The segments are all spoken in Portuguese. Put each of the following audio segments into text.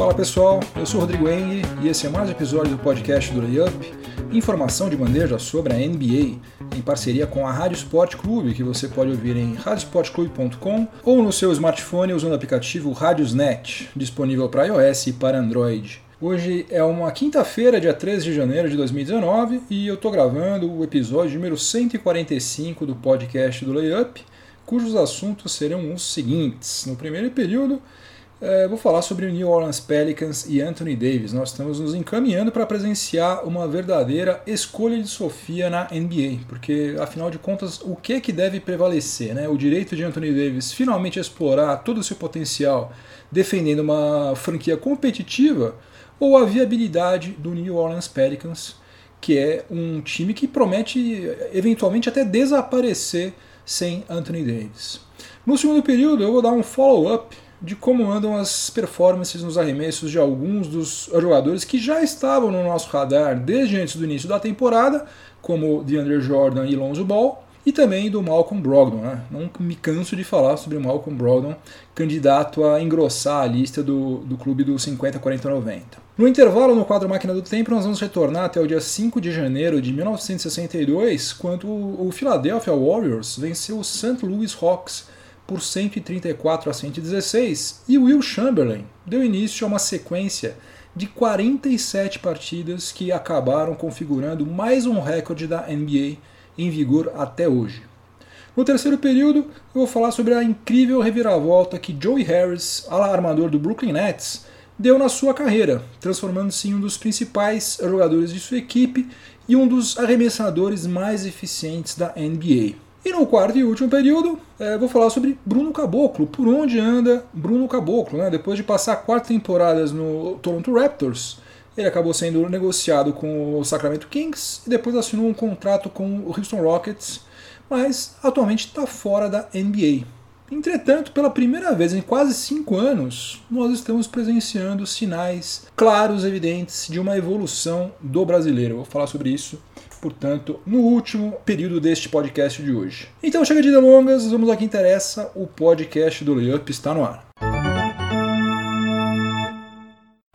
Fala pessoal, eu sou Rodrigo Eng e esse é mais um episódio do podcast do Layup, informação de bandeja sobre a NBA, em parceria com a Rádio Sport Clube, que você pode ouvir em radiosportclube.com ou no seu smartphone usando o aplicativo Radiosnet, disponível para iOS e para Android. Hoje é uma quinta-feira, dia 13 de janeiro de 2019, e eu estou gravando o episódio número 145 do podcast do Layup, cujos assuntos serão os seguintes. No primeiro período, é, vou falar sobre o New Orleans Pelicans e Anthony Davis. Nós estamos nos encaminhando para presenciar uma verdadeira escolha de Sofia na NBA, porque afinal de contas, o que que deve prevalecer? Né? O direito de Anthony Davis finalmente explorar todo o seu potencial defendendo uma franquia competitiva ou a viabilidade do New Orleans Pelicans, que é um time que promete eventualmente até desaparecer sem Anthony Davis. No segundo período, eu vou dar um follow-up de como andam as performances nos arremessos de alguns dos jogadores que já estavam no nosso radar desde antes do início da temporada, como DeAndre Jordan e Lonzo Ball, e também do Malcolm Brogdon. Né? Não me canso de falar sobre o Malcolm Brogdon, candidato a engrossar a lista do, do clube do 50, 40, 90. No intervalo no quadro Máquina do Tempo, nós vamos retornar até o dia 5 de janeiro de 1962, quando o Philadelphia Warriors venceu o St. Louis Hawks por 134 a 116 e Will Chamberlain deu início a uma sequência de 47 partidas que acabaram configurando mais um recorde da NBA em vigor até hoje. No terceiro período, eu vou falar sobre a incrível reviravolta que Joey Harris, armador do Brooklyn Nets, deu na sua carreira, transformando-se em um dos principais jogadores de sua equipe e um dos arremessadores mais eficientes da NBA. E no quarto e último período, é, vou falar sobre Bruno Caboclo, por onde anda Bruno Caboclo. Né? Depois de passar quatro temporadas no Toronto Raptors, ele acabou sendo negociado com o Sacramento Kings e depois assinou um contrato com o Houston Rockets, mas atualmente está fora da NBA. Entretanto, pela primeira vez em quase cinco anos, nós estamos presenciando sinais claros, evidentes, de uma evolução do brasileiro. vou falar sobre isso portanto, no último período deste podcast de hoje. Então chega de delongas, vamos ao que interessa, o podcast do Layup está no ar.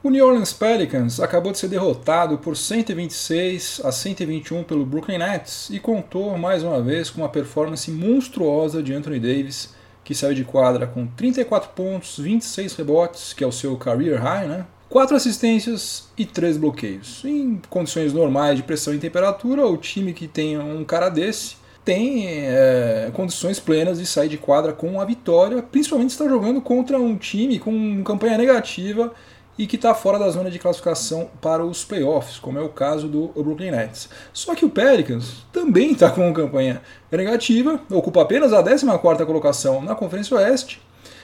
O New Orleans Pelicans acabou de ser derrotado por 126 a 121 pelo Brooklyn Nets e contou mais uma vez com uma performance monstruosa de Anthony Davis, que saiu de quadra com 34 pontos, 26 rebotes, que é o seu career high, né? Quatro assistências e três bloqueios. Em condições normais de pressão e temperatura, o time que tem um cara desse tem é, condições plenas de sair de quadra com a vitória, principalmente se está jogando contra um time com campanha negativa e que está fora da zona de classificação para os playoffs, como é o caso do Brooklyn Nets. Só que o Pelicans também está com campanha negativa, ocupa apenas a 14ª colocação na Conferência Oeste,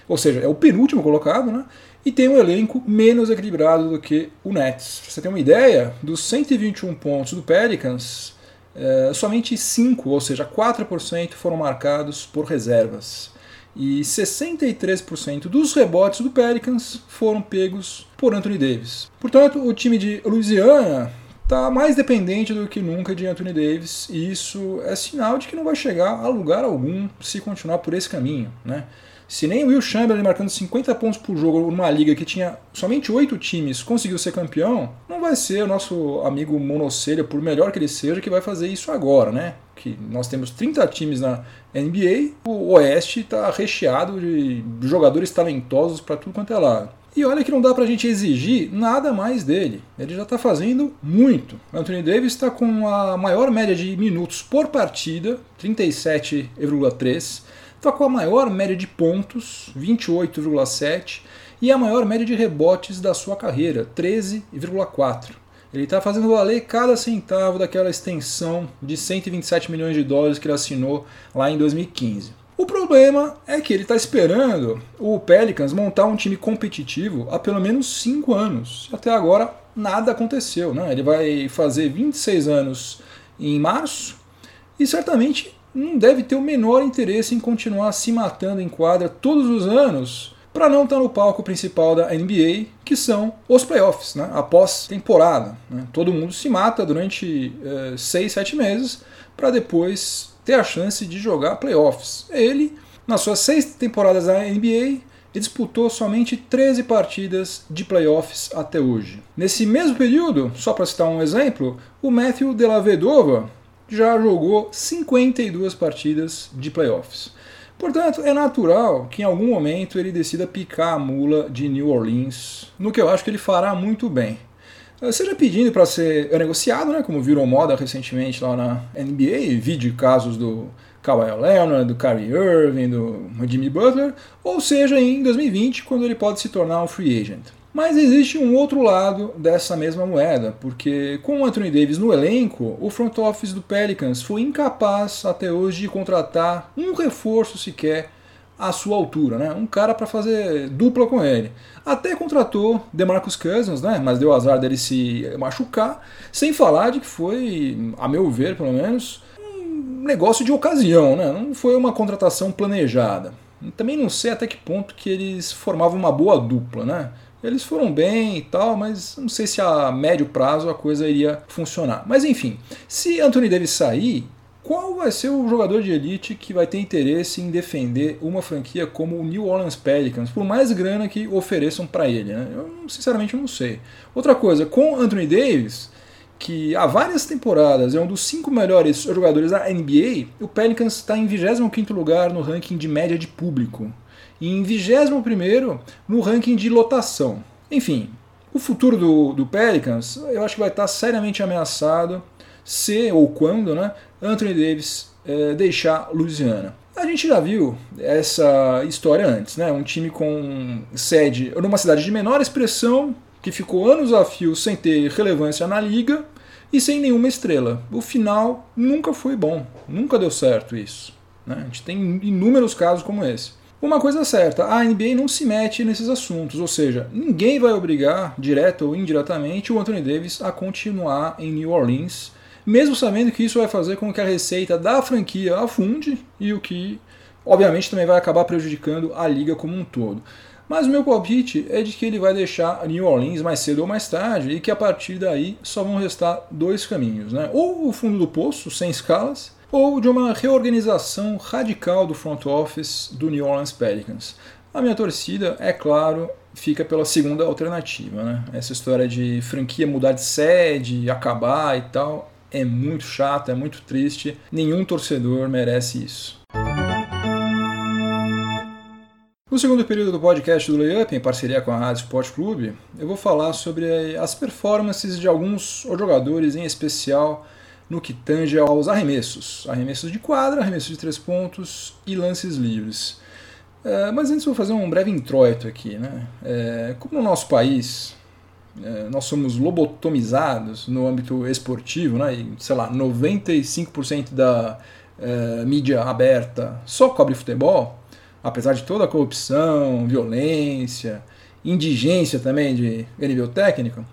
ou seja, é o penúltimo colocado, né? E tem um elenco menos equilibrado do que o Nets. Pra você ter uma ideia, dos 121 pontos do Pelicans, é, somente 5, ou seja, 4% foram marcados por reservas. E 63% dos rebotes do Pelicans foram pegos por Anthony Davis. Portanto, o time de Louisiana está mais dependente do que nunca de Anthony Davis, e isso é sinal de que não vai chegar a lugar algum se continuar por esse caminho. Né? Se nem o Will Chamberlain marcando 50 pontos por jogo numa liga que tinha somente 8 times conseguiu ser campeão, não vai ser o nosso amigo monocelha, por melhor que ele seja, que vai fazer isso agora, né? Que nós temos 30 times na NBA, o Oeste está recheado de jogadores talentosos para tudo quanto é lado. E olha que não dá pra gente exigir nada mais dele. Ele já está fazendo muito. Anthony Davis está com a maior média de minutos por partida, 37,3 está com a maior média de pontos, 28,7, e a maior média de rebotes da sua carreira, 13,4. Ele está fazendo valer cada centavo daquela extensão de 127 milhões de dólares que ele assinou lá em 2015. O problema é que ele está esperando o Pelicans montar um time competitivo há pelo menos 5 anos. Até agora nada aconteceu. Né? Ele vai fazer 26 anos em março e certamente não deve ter o menor interesse em continuar se matando em quadra todos os anos para não estar tá no palco principal da NBA, que são os playoffs, né? após temporada. Né? Todo mundo se mata durante uh, seis, sete meses para depois ter a chance de jogar playoffs. Ele, nas suas seis temporadas da NBA, disputou somente 13 partidas de playoffs até hoje. Nesse mesmo período, só para citar um exemplo, o Matthew Vedova já jogou 52 partidas de playoffs. Portanto, é natural que em algum momento ele decida picar a mula de New Orleans, no que eu acho que ele fará muito bem. Eh, seja pedindo para ser negociado, né, como virou moda recentemente lá na NBA, vide casos do Kawhi Leonard, do Kyrie Irving, do Jimmy Butler, ou seja em 2020, quando ele pode se tornar um free agent. Mas existe um outro lado dessa mesma moeda, porque com o Anthony Davis no elenco, o front office do Pelicans foi incapaz até hoje de contratar um reforço sequer à sua altura, né? Um cara para fazer dupla com ele. Até contratou DeMarcus Cousins, né? Mas deu azar dele se machucar, sem falar de que foi, a meu ver, pelo menos, um negócio de ocasião, né? Não foi uma contratação planejada. Também não sei até que ponto que eles formavam uma boa dupla, né? Eles foram bem e tal, mas não sei se a médio prazo a coisa iria funcionar. Mas enfim, se Anthony Davis sair, qual vai ser o jogador de elite que vai ter interesse em defender uma franquia como o New Orleans Pelicans, por mais grana que ofereçam para ele? Né? Eu sinceramente não sei. Outra coisa, com Anthony Davis, que há várias temporadas é um dos cinco melhores jogadores da NBA, o Pelicans está em 25 lugar no ranking de média de público em 21 no ranking de lotação. Enfim, o futuro do, do Pelicans eu acho que vai estar seriamente ameaçado se ou quando né, Anthony Davis é, deixar Louisiana. A gente já viu essa história antes, né? Um time com sede numa cidade de menor expressão, que ficou anos a fio sem ter relevância na liga e sem nenhuma estrela. O final nunca foi bom, nunca deu certo isso. Né? A gente tem inúmeros casos como esse. Uma coisa certa, a NBA não se mete nesses assuntos, ou seja, ninguém vai obrigar, direto ou indiretamente, o Anthony Davis a continuar em New Orleans, mesmo sabendo que isso vai fazer com que a receita da franquia afunde e o que, obviamente, também vai acabar prejudicando a liga como um todo. Mas o meu palpite é de que ele vai deixar New Orleans mais cedo ou mais tarde e que a partir daí só vão restar dois caminhos, né? Ou o fundo do poço, sem escalas, ou de uma reorganização radical do front office do New Orleans Pelicans. A minha torcida, é claro, fica pela segunda alternativa. Né? Essa história de franquia mudar de sede, acabar e tal, é muito chato, é muito triste. Nenhum torcedor merece isso. No segundo período do podcast do Layup, em parceria com a Rádio Sport Clube, eu vou falar sobre as performances de alguns jogadores em especial no que tange aos arremessos. Arremessos de quadra, arremessos de três pontos e lances livres. É, mas antes vou fazer um breve introito aqui. Né? É, como no nosso país é, nós somos lobotomizados no âmbito esportivo, né? e, sei lá, 95% da é, mídia aberta só cobre futebol, apesar de toda a corrupção, violência, indigência também de nível técnico,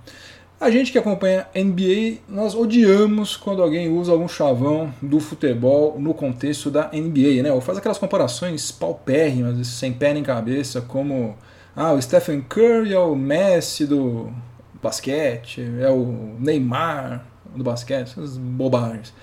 a gente que acompanha NBA, nós odiamos quando alguém usa algum chavão do futebol no contexto da NBA, né? Ou faz aquelas comparações paupérrimas, sem pé nem cabeça, como ah, o Stephen Curry é o Messi do basquete, é o Neymar do basquete, essas bobagens.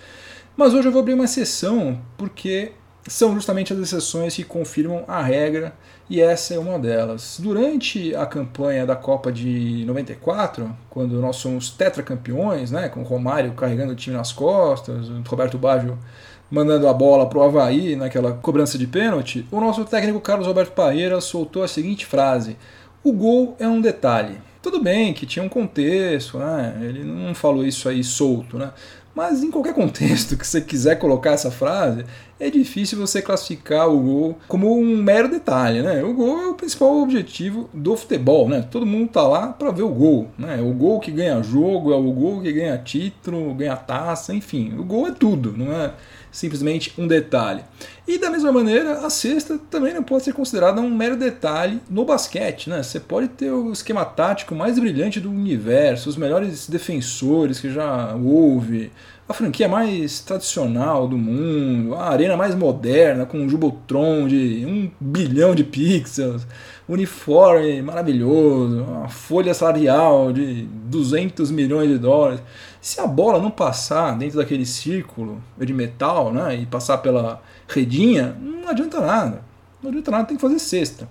Mas hoje eu vou abrir uma exceção porque são justamente as exceções que confirmam a regra e essa é uma delas. Durante a campanha da Copa de 94, quando nós somos tetracampeões, né, com o Romário carregando o time nas costas, o Roberto Baggio mandando a bola para o Havaí naquela cobrança de pênalti, o nosso técnico Carlos Roberto Parreira soltou a seguinte frase: O gol é um detalhe. Tudo bem que tinha um contexto, né? ele não falou isso aí solto, né? Mas em qualquer contexto que você quiser colocar essa frase, é difícil você classificar o gol como um mero detalhe, né? O gol é o principal objetivo do futebol, né? Todo mundo tá lá para ver o gol, né? O gol que ganha jogo, é o gol que ganha título, ganha taça, enfim, o gol é tudo, não é simplesmente um detalhe. E da mesma maneira, a cesta também não pode ser considerada um mero detalhe no basquete, né? Você pode ter o esquema tático mais brilhante do universo, os melhores defensores que já houve, a franquia mais tradicional do mundo, a arena mais moderna, com um Jumbotron de um bilhão de pixels, uniforme maravilhoso, uma folha salarial de 200 milhões de dólares. Se a bola não passar dentro daquele círculo de metal né, e passar pela redinha, não adianta nada. Não adianta nada, tem que fazer cesta.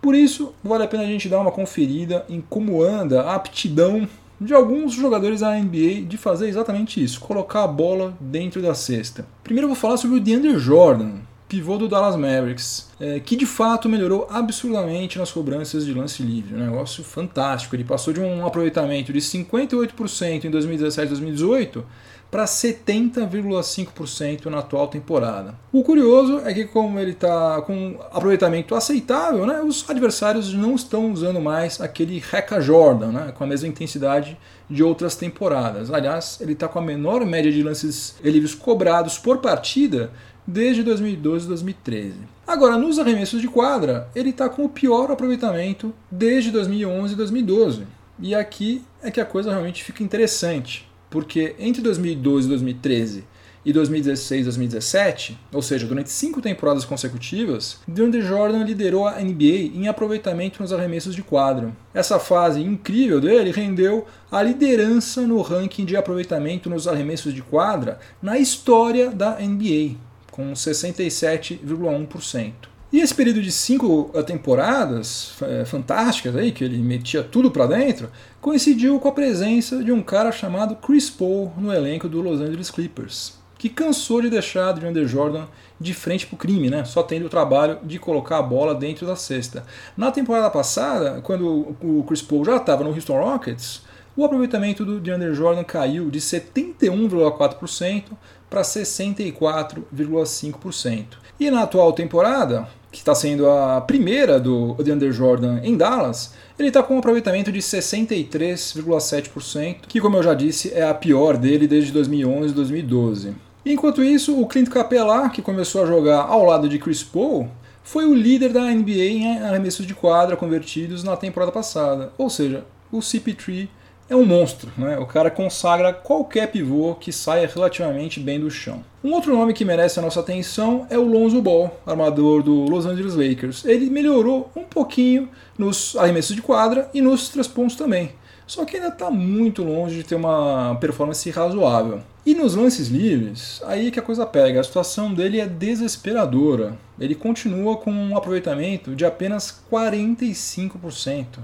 Por isso, vale a pena a gente dar uma conferida em como anda a aptidão de alguns jogadores da NBA de fazer exatamente isso, colocar a bola dentro da cesta. Primeiro eu vou falar sobre o DeAndre Jordan, pivô do Dallas Mavericks, é, que de fato melhorou absurdamente nas cobranças de lance livre. Um negócio fantástico. Ele passou de um aproveitamento de 58% em 2017 2018 para 70,5% na atual temporada. O curioso é que, como ele está com aproveitamento aceitável, né, os adversários não estão usando mais aquele Reca Jordan né, com a mesma intensidade de outras temporadas. Aliás, ele está com a menor média de lances livres cobrados por partida desde 2012 e 2013. Agora, nos arremessos de quadra, ele está com o pior aproveitamento desde 2011 e 2012. E aqui é que a coisa realmente fica interessante porque entre 2012 e 2013 e 2016 e 2017, ou seja, durante cinco temporadas consecutivas, DeAndre Jordan liderou a NBA em aproveitamento nos arremessos de quadro. Essa fase incrível dele rendeu a liderança no ranking de aproveitamento nos arremessos de quadra na história da NBA, com 67,1%. E esse período de cinco eh, temporadas é, fantásticas aí, que ele metia tudo para dentro, coincidiu com a presença de um cara chamado Chris Paul no elenco do Los Angeles Clippers, que cansou de deixar DeAndre Jordan de frente para o crime, né? só tendo o trabalho de colocar a bola dentro da cesta. Na temporada passada, quando o Chris Paul já estava no Houston Rockets, o aproveitamento do DeAndre Jordan caiu de 71,4% para 64,5%. E na atual temporada, que está sendo a primeira do DeAndre Jordan em Dallas, ele está com um aproveitamento de 63,7%, que, como eu já disse, é a pior dele desde 2011 e 2012. Enquanto isso, o Clint Capela, que começou a jogar ao lado de Chris Paul, foi o líder da NBA em arremessos de quadra convertidos na temporada passada. Ou seja, o CP3 é um monstro, né? O cara consagra qualquer pivô que saia relativamente bem do chão. Um outro nome que merece a nossa atenção é o Lonzo Ball, armador do Los Angeles Lakers. Ele melhorou um pouquinho nos arremessos de quadra e nos três pontos também. Só que ainda está muito longe de ter uma performance razoável. E nos lances livres, aí que a coisa pega. A situação dele é desesperadora. Ele continua com um aproveitamento de apenas 45%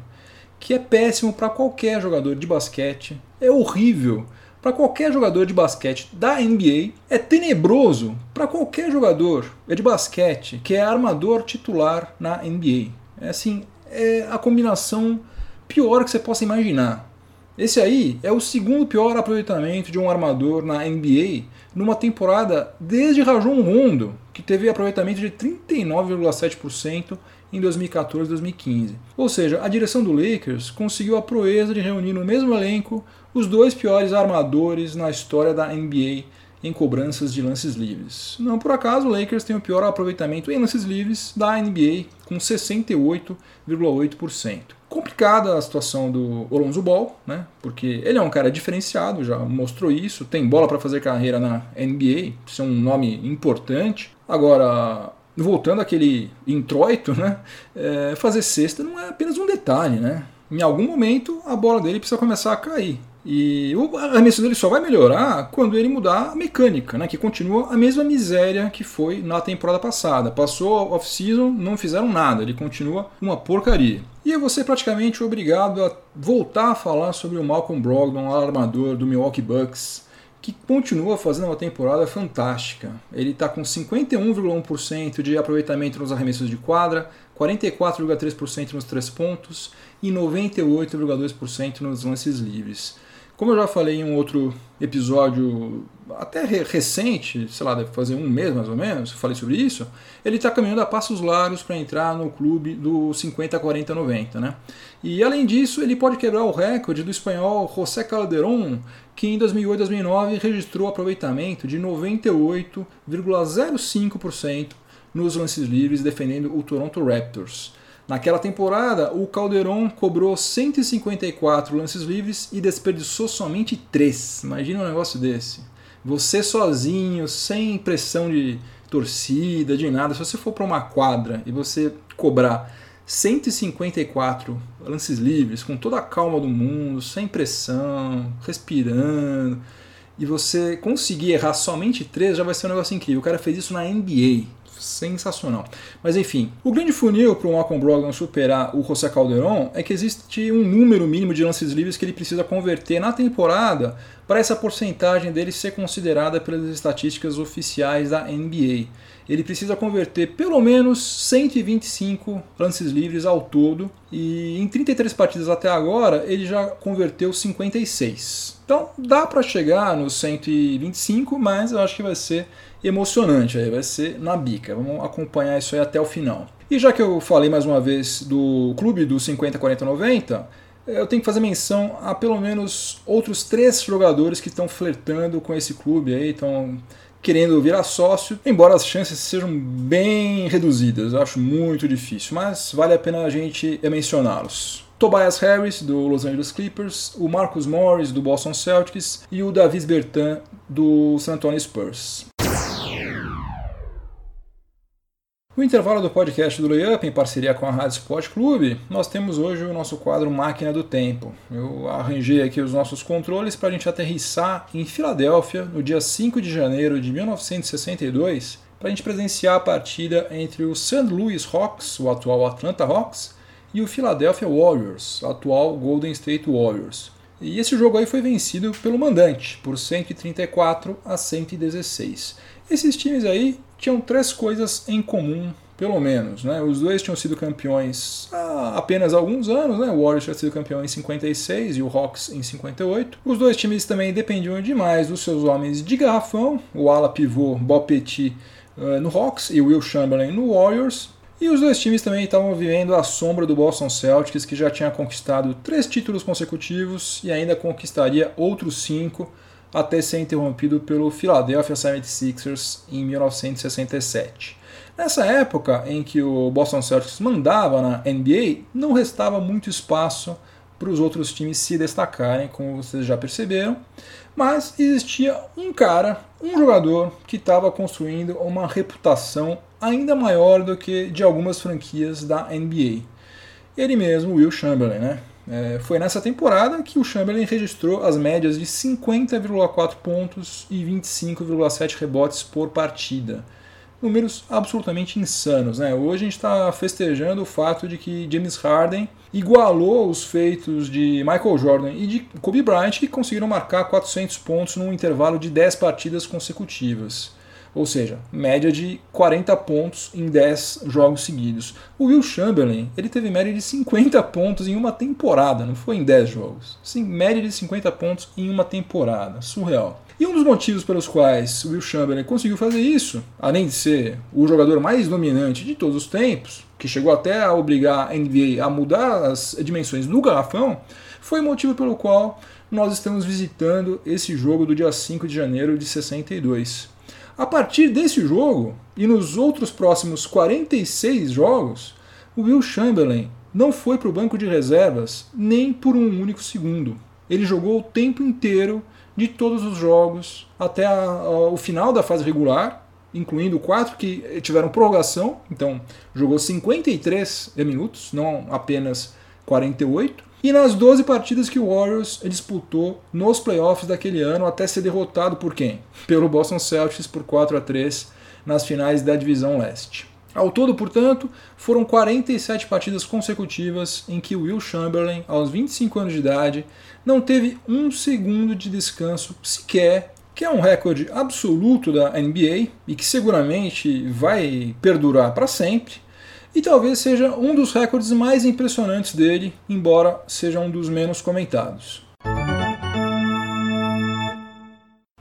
que é péssimo para qualquer jogador de basquete, é horrível para qualquer jogador de basquete da NBA, é tenebroso para qualquer jogador de basquete que é armador titular na NBA. É assim, é a combinação pior que você possa imaginar. Esse aí é o segundo pior aproveitamento de um armador na NBA numa temporada desde Rajon Rondo, que teve aproveitamento de 39,7% em 2014 e 2015. Ou seja, a direção do Lakers conseguiu a proeza de reunir no mesmo elenco os dois piores armadores na história da NBA em cobranças de lances livres. Não por acaso, o Lakers tem o pior aproveitamento em lances livres da NBA, com 68,8%. Complicada a situação do Alonso Ball, né? porque ele é um cara diferenciado, já mostrou isso, tem bola para fazer carreira na NBA, isso é um nome importante. Agora, voltando àquele introito, né? É, fazer cesta não é apenas um detalhe, né? Em algum momento a bola dele precisa começar a cair. E o arremesso dele só vai melhorar quando ele mudar a mecânica, né? que continua a mesma miséria que foi na temporada passada. Passou a off-season, não fizeram nada, ele continua uma porcaria. E eu vou ser praticamente obrigado a voltar a falar sobre o Malcolm Brogdon, armador do Milwaukee Bucks, que continua fazendo uma temporada fantástica. Ele está com 51,1% de aproveitamento nos arremessos de quadra, 44,3% nos três pontos e 98,2% nos lances livres. Como eu já falei em um outro episódio até recente, sei lá, deve fazer um mês mais ou menos, falei sobre isso, ele está caminhando a passos largos para entrar no clube do 50-40-90, né? E além disso, ele pode quebrar o recorde do espanhol José Calderón, que em 2008 e 2009 registrou aproveitamento de 98,05% nos lances livres defendendo o Toronto Raptors. Naquela temporada, o Calderon cobrou 154 lances livres e desperdiçou somente 3. Imagina um negócio desse. Você sozinho, sem pressão de torcida, de nada, se você for para uma quadra e você cobrar 154 lances livres, com toda a calma do mundo, sem pressão, respirando, e você conseguir errar somente três, já vai ser um negócio incrível. O cara fez isso na NBA. Sensacional. Mas enfim, o grande funil para o Malcolm Brogdon superar o José Calderon é que existe um número mínimo de lances livres que ele precisa converter na temporada para essa porcentagem dele ser considerada pelas estatísticas oficiais da NBA. Ele precisa converter pelo menos 125 lances livres ao todo e em 33 partidas até agora ele já converteu 56. Então dá para chegar nos 125, mas eu acho que vai ser emocionante aí, vai ser na bica. Vamos acompanhar isso aí até o final. E já que eu falei mais uma vez do clube do 50 40 90, eu tenho que fazer menção a pelo menos outros três jogadores que estão flertando com esse clube aí, estão querendo virar sócio, embora as chances sejam bem reduzidas, eu acho muito difícil, mas vale a pena a gente mencioná-los. Tobias Harris, do Los Angeles Clippers, o Marcus Morris, do Boston Celtics e o Davis Bertin, do San Antonio Spurs. No intervalo do podcast do Layup, em parceria com a Rádio Sport Clube, nós temos hoje o nosso quadro Máquina do Tempo. Eu arranjei aqui os nossos controles para a gente aterrissar em Filadélfia no dia 5 de janeiro de 1962, para a gente presenciar a partida entre o St. Louis Hawks, o atual Atlanta Hawks, e o Philadelphia Warriors, atual Golden State Warriors. E esse jogo aí foi vencido pelo mandante, por 134 a 116. Esses times aí tinham três coisas em comum, pelo menos. Né? Os dois tinham sido campeões há apenas alguns anos. Né? O Warriors tinha sido campeão em 56 e o Hawks em 58. Os dois times também dependiam demais dos seus homens de garrafão, o ala pivô Bob Petit uh, no Hawks e o Will Chamberlain no Warriors. E os dois times também estavam vivendo a sombra do Boston Celtics, que já tinha conquistado três títulos consecutivos e ainda conquistaria outros cinco até ser interrompido pelo Philadelphia 76ers em 1967. Nessa época em que o Boston Celtics mandava na NBA, não restava muito espaço para os outros times se destacarem, como vocês já perceberam, mas existia um cara, um jogador, que estava construindo uma reputação ainda maior do que de algumas franquias da NBA. Ele mesmo, Will Chamberlain, né? É, foi nessa temporada que o Chamberlain registrou as médias de 50,4 pontos e 25,7 rebotes por partida. Números absolutamente insanos. Né? Hoje a gente está festejando o fato de que James Harden igualou os feitos de Michael Jordan e de Kobe Bryant, que conseguiram marcar 400 pontos num intervalo de 10 partidas consecutivas ou seja, média de 40 pontos em 10 jogos seguidos. O Will Chamberlain, ele teve média de 50 pontos em uma temporada, não foi em 10 jogos. Sim, média de 50 pontos em uma temporada, surreal. E um dos motivos pelos quais o Will Chamberlain conseguiu fazer isso, além de ser o jogador mais dominante de todos os tempos, que chegou até a obrigar a NBA a mudar as dimensões do garrafão, foi o motivo pelo qual nós estamos visitando esse jogo do dia 5 de janeiro de 62. A partir desse jogo e nos outros próximos 46 jogos, o Will Chamberlain não foi para o banco de reservas nem por um único segundo. Ele jogou o tempo inteiro de todos os jogos até a, a, o final da fase regular, incluindo quatro que tiveram prorrogação, então jogou 53 minutos, não apenas 48. E nas 12 partidas que o Warriors disputou nos playoffs daquele ano, até ser derrotado por quem? Pelo Boston Celtics por 4 a 3 nas finais da Divisão Leste. Ao todo, portanto, foram 47 partidas consecutivas em que Will Chamberlain, aos 25 anos de idade, não teve um segundo de descanso sequer, que é um recorde absoluto da NBA e que seguramente vai perdurar para sempre e talvez seja um dos recordes mais impressionantes dele, embora seja um dos menos comentados.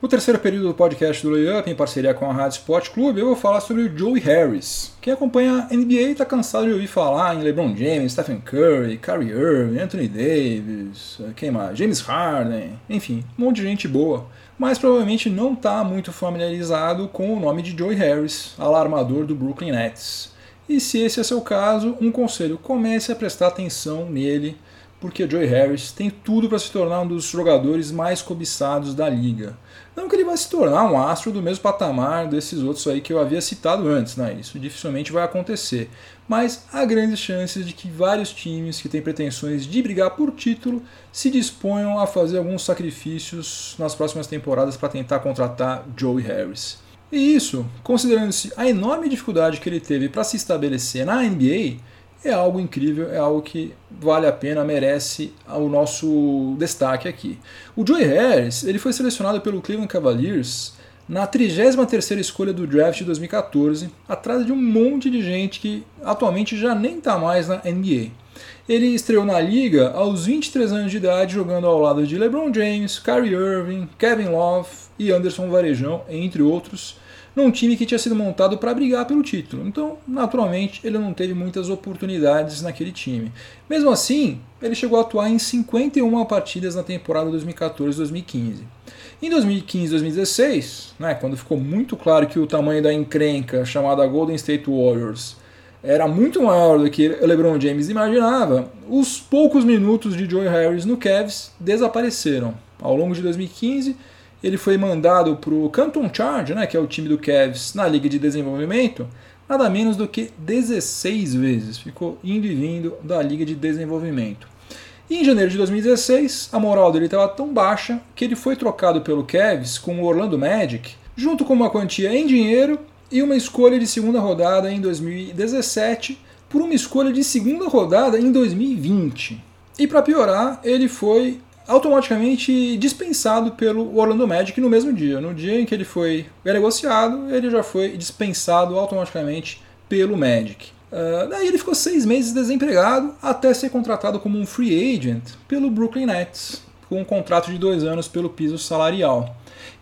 No terceiro período do podcast do Layup, em parceria com a Rádio Sport Clube, eu vou falar sobre o Joey Harris. Quem acompanha a NBA está cansado de ouvir falar em LeBron James, Stephen Curry, Kyrie Irving, Anthony Davis, quem mais? James Harden, enfim, um monte de gente boa. Mas provavelmente não está muito familiarizado com o nome de Joey Harris, alarmador do Brooklyn Nets. E se esse é seu caso, um conselho: comece a prestar atenção nele porque Joey Harris tem tudo para se tornar um dos jogadores mais cobiçados da liga. Não que ele vai se tornar um astro do mesmo patamar desses outros aí que eu havia citado antes, né? Isso dificilmente vai acontecer. Mas há grandes chances de que vários times que têm pretensões de brigar por título se disponham a fazer alguns sacrifícios nas próximas temporadas para tentar contratar Joey Harris. E isso, considerando-se a enorme dificuldade que ele teve para se estabelecer na NBA, é algo incrível, é algo que vale a pena, merece o nosso destaque aqui. O Joey Harris ele foi selecionado pelo Cleveland Cavaliers na 33ª escolha do draft de 2014, atrás de um monte de gente que atualmente já nem está mais na NBA. Ele estreou na liga aos 23 anos de idade, jogando ao lado de LeBron James, Kyrie Irving, Kevin Love e Anderson Varejão, entre outros, num time que tinha sido montado para brigar pelo título. Então, naturalmente, ele não teve muitas oportunidades naquele time. Mesmo assim, ele chegou a atuar em 51 partidas na temporada 2014-2015. Em 2015-2016, né, quando ficou muito claro que o tamanho da encrenca chamada Golden State Warriors era muito maior do que LeBron James imaginava, os poucos minutos de Joe Harris no Cavs desapareceram. Ao longo de 2015, ele foi mandado para o Canton Charge, né, que é o time do Cavs, na Liga de Desenvolvimento, nada menos do que 16 vezes. Ficou indo e vindo da Liga de Desenvolvimento. E em janeiro de 2016, a moral dele estava tão baixa que ele foi trocado pelo Cavs com o Orlando Magic, junto com uma quantia em dinheiro e uma escolha de segunda rodada em 2017 por uma escolha de segunda rodada em 2020. E para piorar, ele foi automaticamente dispensado pelo Orlando Magic no mesmo dia. No dia em que ele foi negociado, ele já foi dispensado automaticamente pelo Magic. Uh, daí ele ficou seis meses desempregado até ser contratado como um free agent pelo Brooklyn Nets, com um contrato de dois anos pelo piso salarial.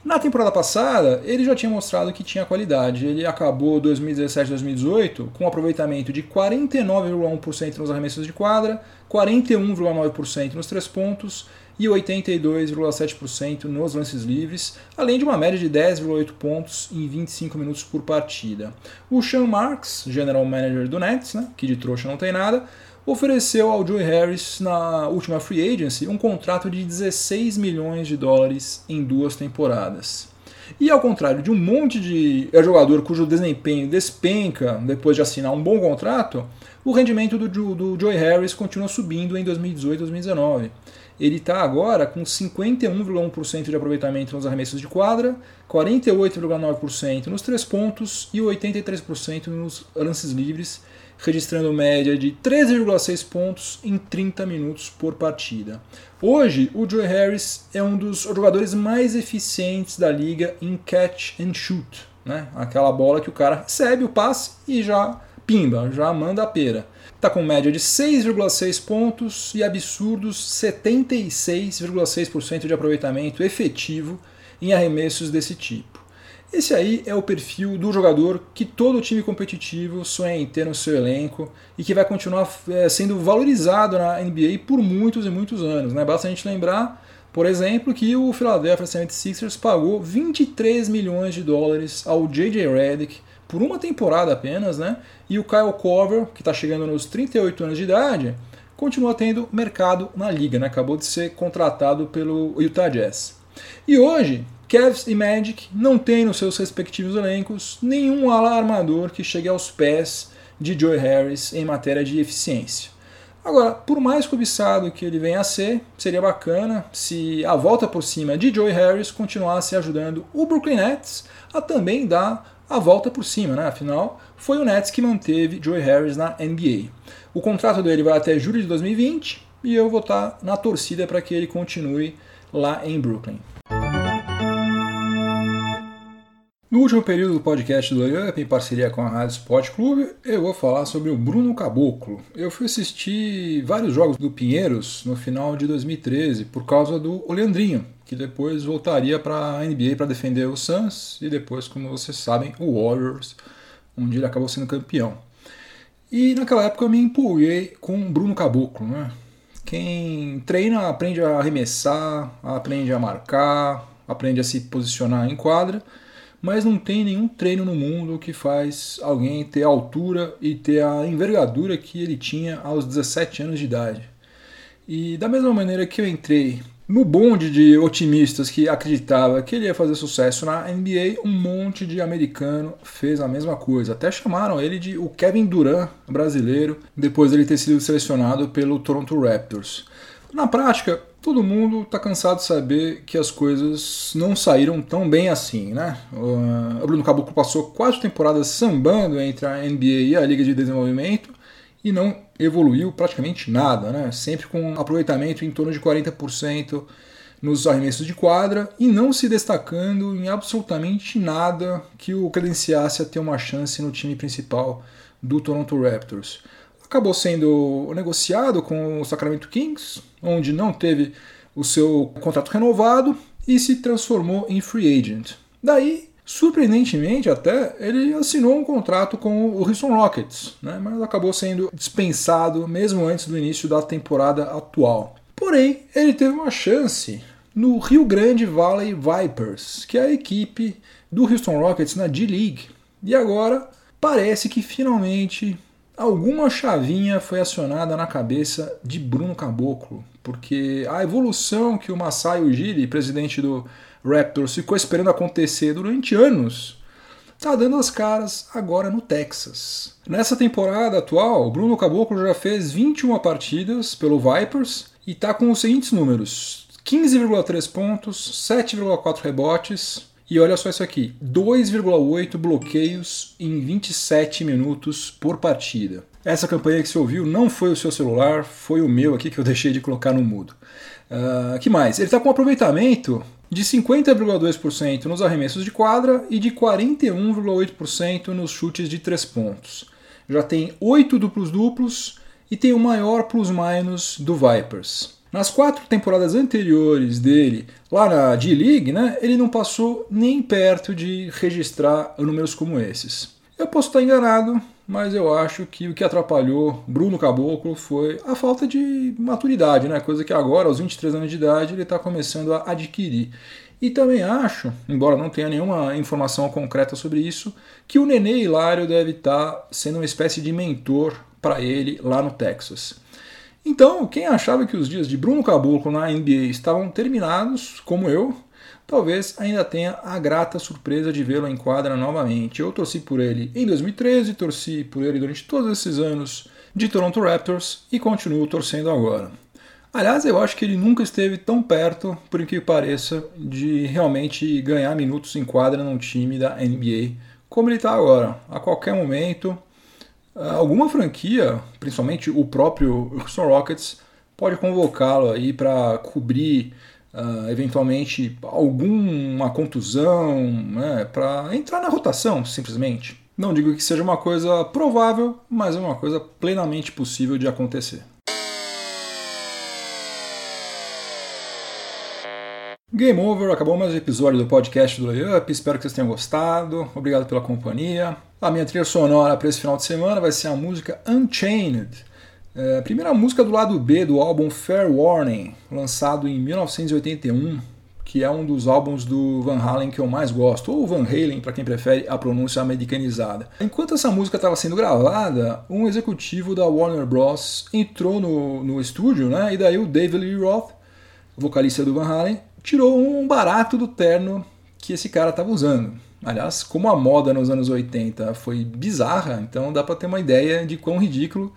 Na temporada passada, ele já tinha mostrado que tinha qualidade. Ele acabou 2017-2018 com um aproveitamento de 49,1% nos arremessos de quadra, 41,9% nos três pontos e 82,7% nos lances livres, além de uma média de 10,8 pontos em 25 minutos por partida. O Sean Marks, general manager do Nets, né, que de trouxa não tem nada, ofereceu ao Joey Harris na última free agency um contrato de 16 milhões de dólares em duas temporadas. E ao contrário de um monte de jogador cujo desempenho despenca depois de assinar um bom contrato, o rendimento do, do Harris continua subindo em 2018 e 2019 ele está agora com 51,1% de aproveitamento nos arremessos de quadra, 48,9% nos três pontos e 83% nos lances livres, registrando média de 13,6 pontos em 30 minutos por partida. Hoje, o Joe Harris é um dos jogadores mais eficientes da liga em catch and shoot, né? aquela bola que o cara recebe o passe e já pimba, já manda a pera. Está com média de 6,6 pontos e absurdos 76,6% de aproveitamento efetivo em arremessos desse tipo. Esse aí é o perfil do jogador que todo time competitivo sonha em ter no seu elenco e que vai continuar é, sendo valorizado na NBA por muitos e muitos anos. Né? Basta a gente lembrar, por exemplo, que o Philadelphia 76ers pagou 23 milhões de dólares ao J.J. Redick por uma temporada apenas, né? E o Kyle Korver, que está chegando nos 38 anos de idade, continua tendo mercado na liga, né? Acabou de ser contratado pelo Utah Jazz. E hoje, Cavs e Magic não têm nos seus respectivos elencos nenhum ala armador que chegue aos pés de Joe Harris em matéria de eficiência. Agora, por mais cobiçado que ele venha a ser, seria bacana se a volta por cima de Joe Harris continuasse ajudando o Brooklyn Nets a também dar a volta por cima, né? Afinal, foi o Nets que manteve Joey Harris na NBA. O contrato dele vai até julho de 2020 e eu vou estar na torcida para que ele continue lá em Brooklyn. No último período do podcast do Up, em parceria com a Rádio Sport Clube, eu vou falar sobre o Bruno Caboclo. Eu fui assistir vários jogos do Pinheiros no final de 2013 por causa do Oleandrinho, que depois voltaria para a NBA para defender o Suns e depois, como vocês sabem, o Warriors, onde ele acabou sendo campeão. E naquela época eu me empolguei com o Bruno Caboclo, né? Quem treina aprende a arremessar, aprende a marcar, aprende a se posicionar em quadra, mas não tem nenhum treino no mundo que faz alguém ter a altura e ter a envergadura que ele tinha aos 17 anos de idade. E da mesma maneira que eu entrei no bonde de otimistas que acreditava que ele ia fazer sucesso na NBA, um monte de americano fez a mesma coisa. Até chamaram ele de o Kevin Durant brasileiro, depois de ele ter sido selecionado pelo Toronto Raptors. Na prática, todo mundo está cansado de saber que as coisas não saíram tão bem assim, né? O Bruno Caboclo passou quatro temporadas sambando entre a NBA e a Liga de Desenvolvimento e não evoluiu praticamente nada, né? Sempre com aproveitamento em torno de 40% nos arremessos de quadra e não se destacando em absolutamente nada que o credenciasse a ter uma chance no time principal do Toronto Raptors. Acabou sendo negociado com o Sacramento Kings, onde não teve o seu contrato renovado e se transformou em free agent. Daí Surpreendentemente, até, ele assinou um contrato com o Houston Rockets, né? mas acabou sendo dispensado mesmo antes do início da temporada atual. Porém, ele teve uma chance no Rio Grande Valley Vipers, que é a equipe do Houston Rockets na D-League. E agora parece que finalmente alguma chavinha foi acionada na cabeça de Bruno Caboclo, porque a evolução que o Masai Ujiri, presidente do Raptors ficou esperando acontecer durante anos, está dando as caras agora no Texas. Nessa temporada atual, Bruno Caboclo já fez 21 partidas pelo Vipers e está com os seguintes números: 15,3 pontos, 7,4 rebotes e olha só isso aqui: 2,8 bloqueios em 27 minutos por partida. Essa campanha que você ouviu não foi o seu celular, foi o meu aqui que eu deixei de colocar no mudo. Uh, que mais? Ele está com um aproveitamento de 50,2% nos arremessos de quadra e de 41,8% nos chutes de três pontos. Já tem 8 duplos-duplos e tem o maior plus-minus do Vipers. Nas quatro temporadas anteriores dele, lá na D-League, né, ele não passou nem perto de registrar números como esses. Eu posso estar enganado, mas eu acho que o que atrapalhou Bruno Caboclo foi a falta de maturidade, né? coisa que agora, aos 23 anos de idade, ele está começando a adquirir. E também acho, embora não tenha nenhuma informação concreta sobre isso, que o Nenê Hilário deve estar tá sendo uma espécie de mentor para ele lá no Texas. Então, quem achava que os dias de Bruno Caboclo na NBA estavam terminados, como eu, talvez ainda tenha a grata surpresa de vê-lo em quadra novamente. Eu torci por ele em 2013, torci por ele durante todos esses anos de Toronto Raptors e continuo torcendo agora. Aliás, eu acho que ele nunca esteve tão perto, por que pareça, de realmente ganhar minutos em quadra num time da NBA como ele está agora. A qualquer momento, alguma franquia, principalmente o próprio Houston Rockets, pode convocá-lo aí para cobrir uh, eventualmente alguma contusão, né, para entrar na rotação, simplesmente. Não digo que seja uma coisa provável, mas é uma coisa plenamente possível de acontecer. Game over, acabou mais um episódio do podcast do Layup. Espero que vocês tenham gostado. Obrigado pela companhia. A minha trilha sonora para esse final de semana vai ser a música Unchained é, primeira música do lado B do álbum Fair Warning, lançado em 1981, que é um dos álbuns do Van Halen que eu mais gosto, ou Van Halen, para quem prefere a pronúncia americanizada. Enquanto essa música estava sendo gravada, um executivo da Warner Bros. entrou no, no estúdio, né, e daí o David Lee Roth, vocalista do Van Halen, tirou um barato do terno que esse cara estava usando. Aliás, como a moda nos anos 80 foi bizarra, então dá para ter uma ideia de quão ridículo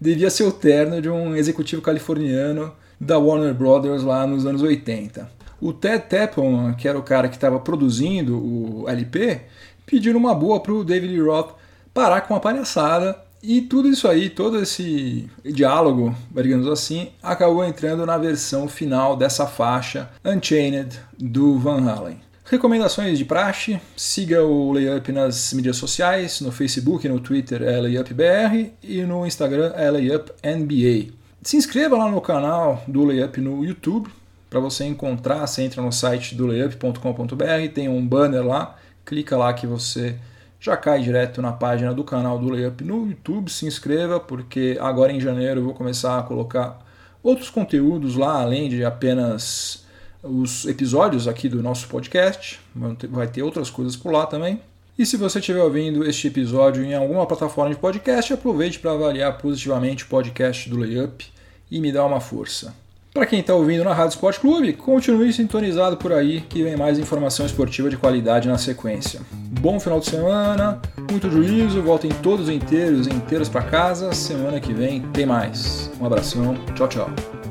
devia ser o terno de um executivo californiano da Warner Brothers lá nos anos 80. O Ted Tappelman, que era o cara que estava produzindo o LP, pediu uma boa para o David Roth parar com a palhaçada e tudo isso aí, todo esse diálogo, digamos assim, acabou entrando na versão final dessa faixa Unchained do Van Halen. Recomendações de praxe, siga o Layup nas mídias sociais, no Facebook, no Twitter é LayupBR e no Instagram é LayupNBA. Se inscreva lá no canal do Layup no YouTube, para você encontrar, você entra no site do layup.com.br, tem um banner lá, clica lá que você já cai direto na página do canal do Layup no YouTube, se inscreva, porque agora em janeiro eu vou começar a colocar outros conteúdos lá, além de apenas os episódios aqui do nosso podcast, vai ter outras coisas por lá também. E se você estiver ouvindo este episódio em alguma plataforma de podcast, aproveite para avaliar positivamente o podcast do Layup e me dá uma força. Para quem está ouvindo na Rádio Esporte Clube, continue sintonizado por aí que vem mais informação esportiva de qualidade na sequência. Bom final de semana, muito juízo, voltem todos inteiros e inteiras para casa. Semana que vem tem mais. Um abração, tchau, tchau.